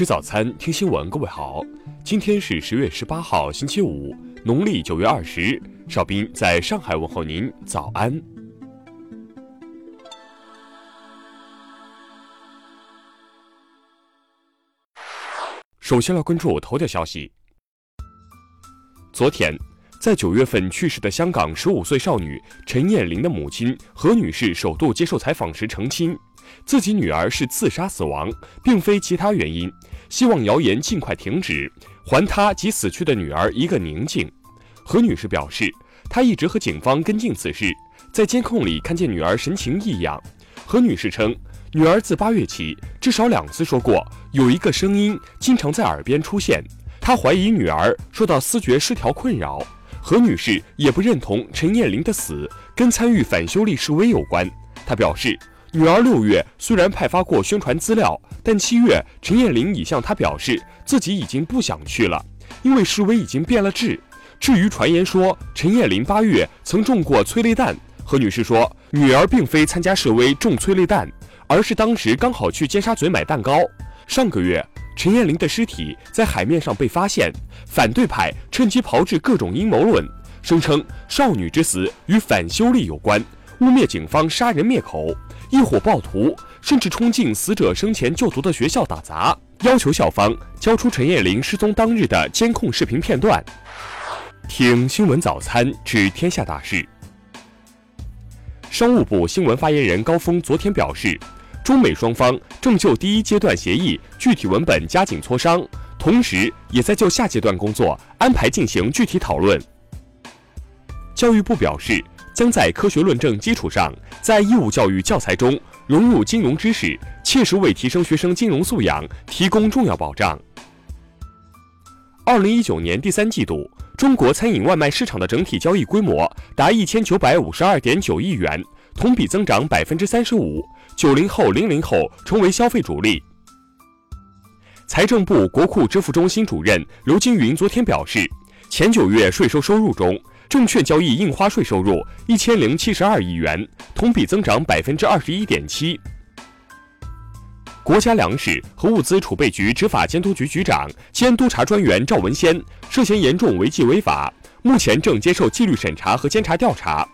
吃早餐，听新闻。各位好，今天是十月十八号，星期五，农历九月二十。邵斌在上海问候您，早安。首先来关注头条消息。昨天，在九月份去世的香港十五岁少女陈燕玲的母亲何女士首度接受采访时澄清。自己女儿是自杀死亡，并非其他原因，希望谣言尽快停止，还她及死去的女儿一个宁静。何女士表示，她一直和警方跟进此事，在监控里看见女儿神情异样。何女士称，女儿自八月起至少两次说过有一个声音经常在耳边出现，她怀疑女儿受到思觉失调困扰。何女士也不认同陈燕玲的死跟参与反修例示威有关，她表示。女儿六月虽然派发过宣传资料，但七月陈燕玲已向她表示自己已经不想去了，因为示威已经变了质。至于传言说陈燕玲八月曾中过催泪弹，何女士说女儿并非参加示威中催泪弹，而是当时刚好去尖沙咀买蛋糕。上个月陈燕玲的尸体在海面上被发现，反对派趁机炮制各种阴谋论，声称少女之死与反修例有关，污蔑警方杀人灭口。一伙暴徒甚至冲进死者生前就读的学校打砸，要求校方交出陈叶玲失踪当日的监控视频片段。听新闻早餐知天下大事。商务部新闻发言人高峰昨天表示，中美双方正就第一阶段协议具体文本加紧磋商，同时也在就下阶段工作安排进行具体讨论。教育部表示。将在科学论证基础上，在义务教育教材中融入金融知识，切实为提升学生金融素养提供重要保障。二零一九年第三季度，中国餐饮外卖市场的整体交易规模达一千九百五十二点九亿元，同比增长百分之三十五。九零后、零零后成为消费主力。财政部国库支付中心主任刘金云昨天表示，前九月税收收入中。证券交易印花税收入一千零七十二亿元，同比增长百分之二十一点七。国家粮食和物资储备局执法监督局局长兼督察专员赵文先涉嫌严重违纪违法，目前正接受纪律审查和监察调查。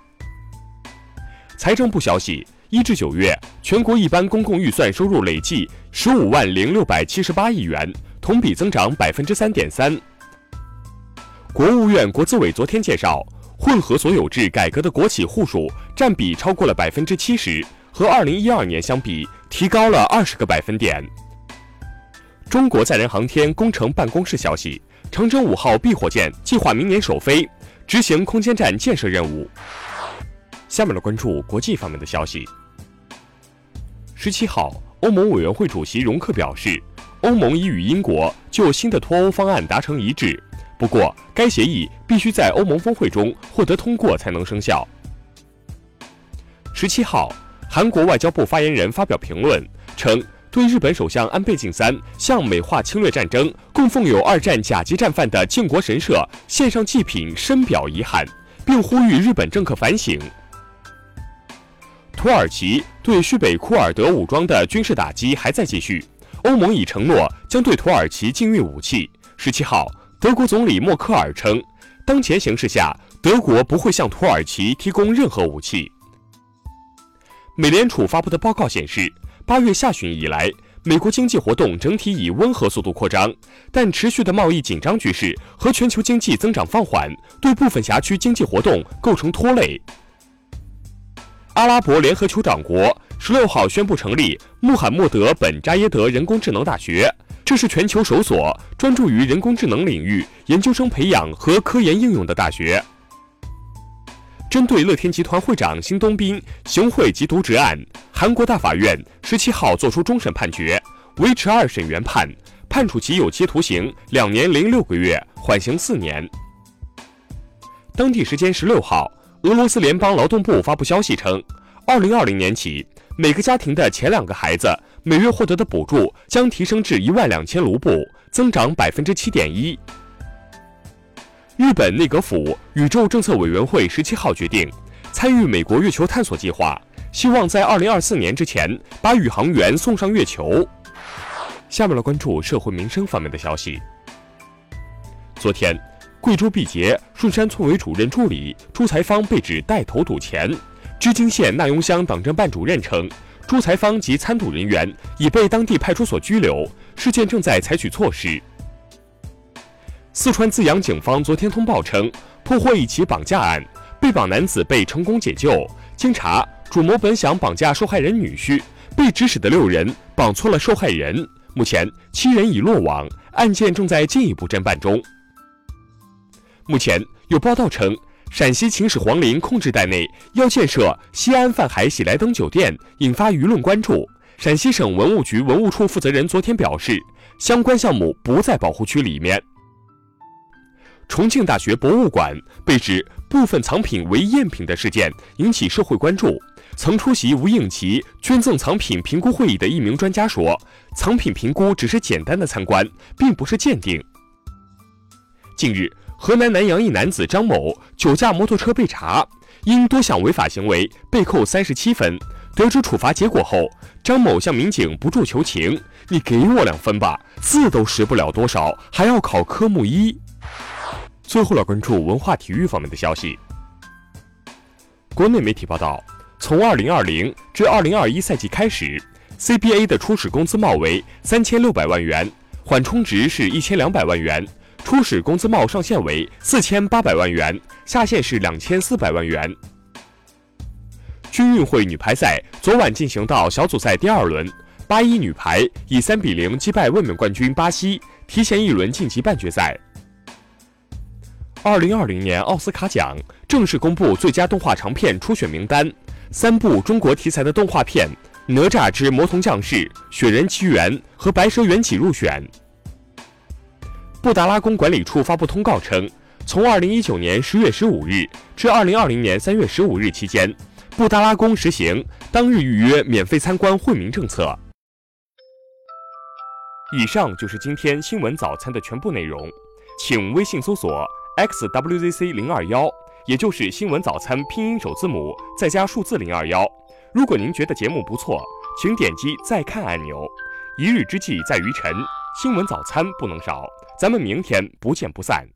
财政部消息，一至九月，全国一般公共预算收入累计十五万零六百七十八亿元，同比增长百分之三点三。国务院国资委昨天介绍，混合所有制改革的国企户数占比超过了百分之七十，和二零一二年相比提高了二十个百分点。中国载人航天工程办公室消息，长征五号 B 火箭计划明年首飞，执行空间站建设任务。下面来关注国际方面的消息。十七号，欧盟委员会主席容克表示，欧盟已与英国就新的脱欧方案达成一致。不过，该协议必须在欧盟峰会中获得通过才能生效。十七号，韩国外交部发言人发表评论称，对日本首相安倍晋三向美化侵略战争、供奉有二战甲级战犯的靖国神社献上祭品深表遗憾，并呼吁日本政客反省。土耳其对叙北库尔德武装的军事打击还在继续，欧盟已承诺将对土耳其禁运武器。十七号。德国总理默克尔称，当前形势下，德国不会向土耳其提供任何武器。美联储发布的报告显示，八月下旬以来，美国经济活动整体以温和速度扩张，但持续的贸易紧张局势和全球经济增长放缓，对部分辖区经济活动构成拖累。阿拉伯联合酋长国十六号宣布成立穆罕默德本扎耶德人工智能大学。这是全球首所专注于人工智能领域研究生培养和科研应用的大学。针对乐天集团会长辛东斌行贿及渎职案，韩国大法院十七号作出终审判决，维持二审原判，判处其有期徒刑两年零六个月，缓刑四年。当地时间十六号，俄罗斯联邦劳动部发布消息称，二零二零年起。每个家庭的前两个孩子每月获得的补助将提升至一万两千卢布，增长百分之七点一。日本内阁府宇宙政策委员会十七号决定参与美国月球探索计划，希望在二零二四年之前把宇航员送上月球。下面来关注社会民生方面的消息。昨天，贵州毕节顺山村委主任助理朱才芳被指带头赌钱。织金县纳雍乡党政办主任称，朱才芳及参赌人员已被当地派出所拘留，事件正在采取措施。四川资阳警方昨天通报称，破获一起绑架案，被绑男子被成功解救。经查，主谋本想绑架受害人女婿，被指使的六人绑错了受害人。目前，七人已落网，案件正在进一步侦办中。目前有报道称，陕西秦始皇陵控制带内要建设西安泛海喜来登酒店，引发舆论关注。陕西省文物局文物处负责人昨天表示，相关项目不在保护区里面。重庆大学博物馆被指部分藏品为赝品的事件引起社会关注。曾出席吴应奇捐赠藏品评估会议的一名专家说：“藏品评估只是简单的参观，并不是鉴定。”近日，河南南阳一男子张某酒驾摩托车被查，因多项违法行为被扣三十七分。得知处罚结果后，张某向民警不住求情：“你给我两分吧，字都识不了多少，还要考科目一。”最后来关注文化体育方面的消息。国内媒体报道。从二零二零至二零二一赛季开始，CBA 的初始工资帽为三千六百万元，缓冲值是一千两百万元，初始工资帽上限为四千八百万元，下限是两千四百万元。军运会女排赛昨晚进行到小组赛第二轮，八一女排以三比零击败卫冕冠军巴西，提前一轮晋级半决赛。二零二零年奥斯卡奖正式公布最佳动画长片初选名单。三部中国题材的动画片《哪吒之魔童降世》《雪人奇缘》和《白蛇缘起》入选。布达拉宫管理处发布通告称，从二零一九年十月十五日至二零二零年三月十五日期间，布达拉宫实行当日预约免费参观惠民政策。以上就是今天新闻早餐的全部内容，请微信搜索 xwzc 零二幺。也就是新闻早餐拼音首字母再加数字零二幺。如果您觉得节目不错，请点击再看按钮。一日之计在于晨，新闻早餐不能少。咱们明天不见不散。